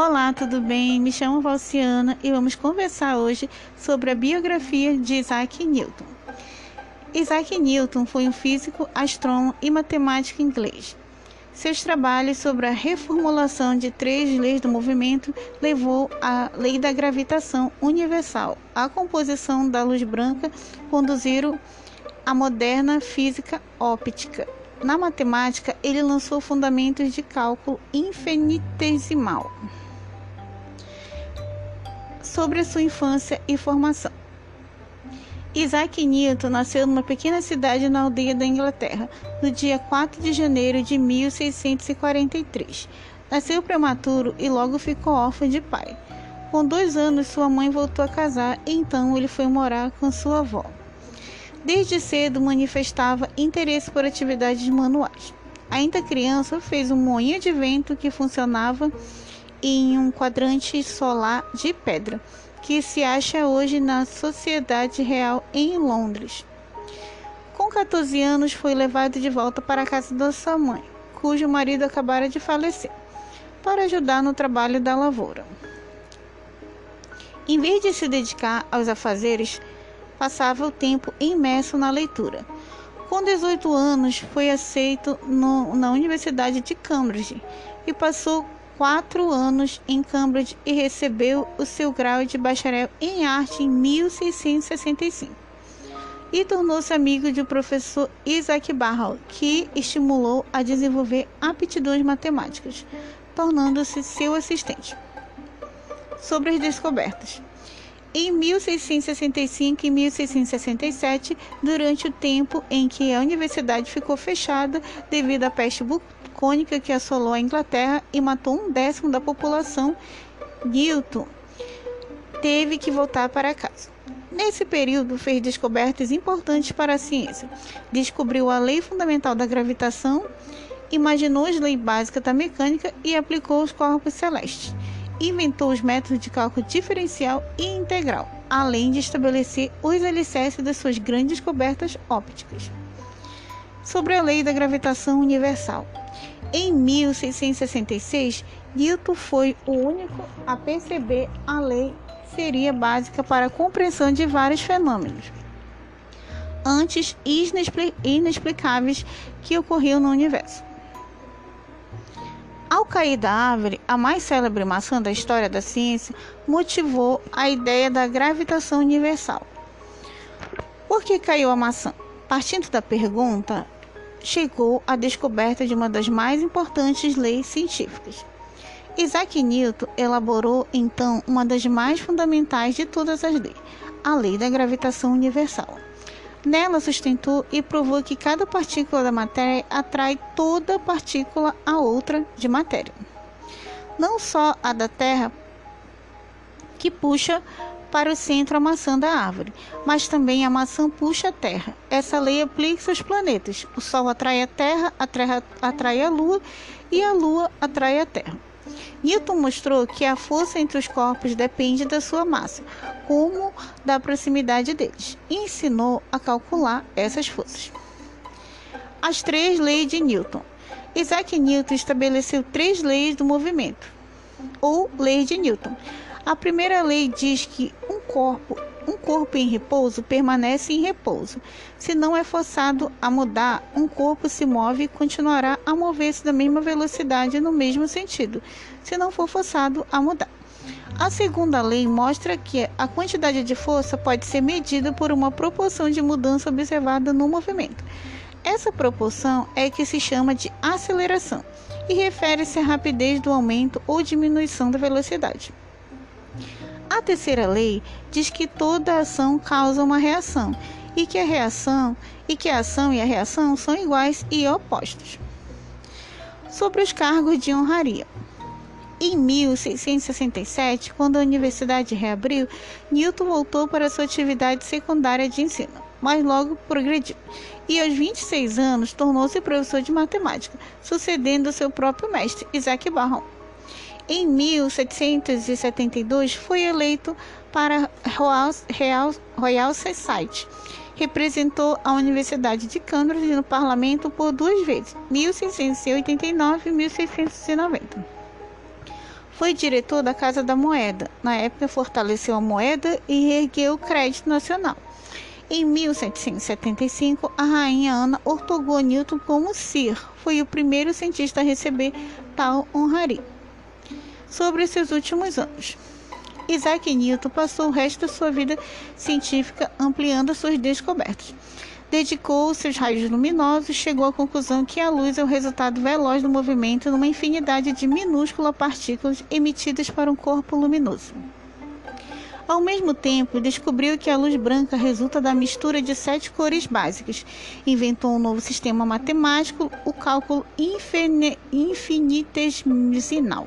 Olá, tudo bem? Me chamo Valciana e vamos conversar hoje sobre a biografia de Isaac Newton. Isaac Newton foi um físico, astrônomo e matemático inglês. Seus trabalhos sobre a reformulação de três leis do movimento levou à lei da gravitação universal. A composição da luz branca conduziram à moderna física óptica. Na matemática, ele lançou fundamentos de cálculo infinitesimal sobre a sua infância e formação. Isaac Newton nasceu numa pequena cidade na aldeia da Inglaterra, no dia 4 de janeiro de 1643. Nasceu prematuro e logo ficou órfão de pai. Com dois anos, sua mãe voltou a casar e então ele foi morar com sua avó. Desde cedo manifestava interesse por atividades manuais. Ainda criança, fez um moinho de vento que funcionava em um quadrante solar de pedra, que se acha hoje na Sociedade Real em Londres. Com 14 anos, foi levado de volta para a casa da sua mãe, cujo marido acabara de falecer, para ajudar no trabalho da lavoura. Em vez de se dedicar aos afazeres, passava o tempo imerso na leitura. Com 18 anos, foi aceito no, na Universidade de Cambridge e passou quatro anos em Cambridge e recebeu o seu grau de bacharel em arte em 1665. E tornou-se amigo do professor Isaac Barrow, que estimulou a desenvolver aptidões matemáticas, tornando-se seu assistente. Sobre as descobertas. Em 1665 e 1667, durante o tempo em que a universidade ficou fechada devido à peste bubônica que assolou a Inglaterra e matou um décimo da população, Newton teve que voltar para casa. Nesse período, fez descobertas importantes para a ciência. Descobriu a lei fundamental da gravitação, imaginou as leis básicas da mecânica e aplicou os corpos celestes. Inventou os métodos de cálculo diferencial e integral, além de estabelecer os alicerces das suas grandes descobertas ópticas. Sobre a lei da gravitação universal. Em 1666, Newton foi o único a perceber a lei seria básica para a compreensão de vários fenômenos antes inexplicáveis que ocorriam no universo. Ao cair da árvore, a mais célebre maçã da história da ciência motivou a ideia da gravitação universal. Por que caiu a maçã? Partindo da pergunta, chegou à descoberta de uma das mais importantes leis científicas. Isaac Newton elaborou então uma das mais fundamentais de todas as leis, a lei da gravitação universal. Nela sustentou e provou que cada partícula da matéria atrai toda partícula a outra de matéria. Não só a da Terra, que puxa para o centro a maçã da árvore, mas também a maçã puxa a Terra. Essa lei aplica-se aos planetas. O Sol atrai a Terra, a Terra atrai a Lua e a Lua atrai a Terra. Newton mostrou que a força entre os corpos depende da sua massa, como da proximidade deles, e ensinou a calcular essas forças. As três leis de Newton. Isaac Newton estabeleceu três leis do movimento, ou leis de Newton. A primeira lei diz que um corpo, um corpo em repouso permanece em repouso. Se não é forçado a mudar, um corpo se move e continuará a mover-se da mesma velocidade no mesmo sentido, se não for forçado a mudar. A segunda lei mostra que a quantidade de força pode ser medida por uma proporção de mudança observada no movimento. Essa proporção é que se chama de aceleração e refere-se à rapidez do aumento ou diminuição da velocidade. A terceira lei diz que toda ação causa uma reação e que a reação e que a ação e a reação são iguais e opostos. Sobre os cargos de honraria. Em 1667, quando a universidade reabriu, Newton voltou para sua atividade secundária de ensino, mas logo progrediu. E aos 26 anos tornou-se professor de matemática, sucedendo seu próprio mestre, Isaac Barron. Em 1772 foi eleito para Royal, Royal, Royal Society. Representou a Universidade de Cambridge no parlamento por duas vezes, 1689 e 1690. Foi diretor da Casa da Moeda. Na época, fortaleceu a moeda e ergueu o crédito nacional. Em 1775, a rainha Ana otorgou Newton como Sir. Foi o primeiro cientista a receber tal honraria. Sobre seus últimos anos. Isaac Newton passou o resto da sua vida científica ampliando suas descobertas. Dedicou seus raios luminosos e chegou à conclusão que a luz é o resultado veloz do movimento numa infinidade de minúsculas partículas emitidas para um corpo luminoso. Ao mesmo tempo, descobriu que a luz branca resulta da mistura de sete cores básicas. Inventou um novo sistema matemático, o cálculo infinitesimal,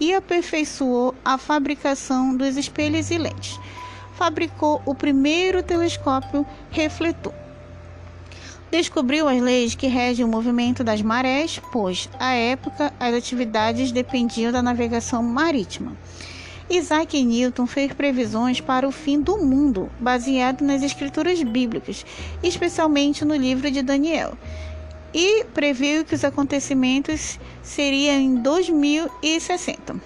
e aperfeiçoou a fabricação dos espelhos e lentes. Fabricou o primeiro telescópio refletor descobriu as leis que regem o movimento das marés, pois, à época, as atividades dependiam da navegação marítima. Isaac Newton fez previsões para o fim do mundo, baseado nas escrituras bíblicas, especialmente no livro de Daniel, e previu que os acontecimentos seriam em 2060,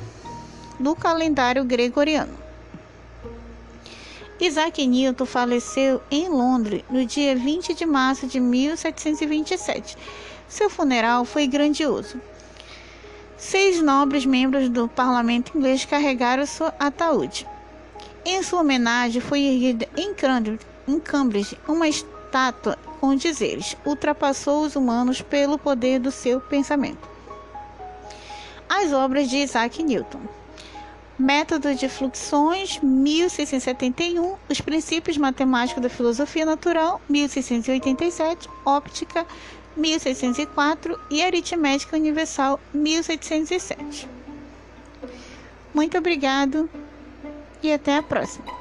do calendário gregoriano. Isaac Newton faleceu em Londres no dia 20 de março de 1727. Seu funeral foi grandioso. Seis nobres membros do parlamento inglês carregaram seu ataúde. Em sua homenagem foi erguida em Cambridge uma estátua com dizeres: ultrapassou os humanos pelo poder do seu pensamento. As obras de Isaac Newton. Método de fluxões, 1671, Os princípios matemáticos da filosofia natural, 1687, Óptica, 1604 e Aritmética Universal, 1707. Muito obrigado e até a próxima.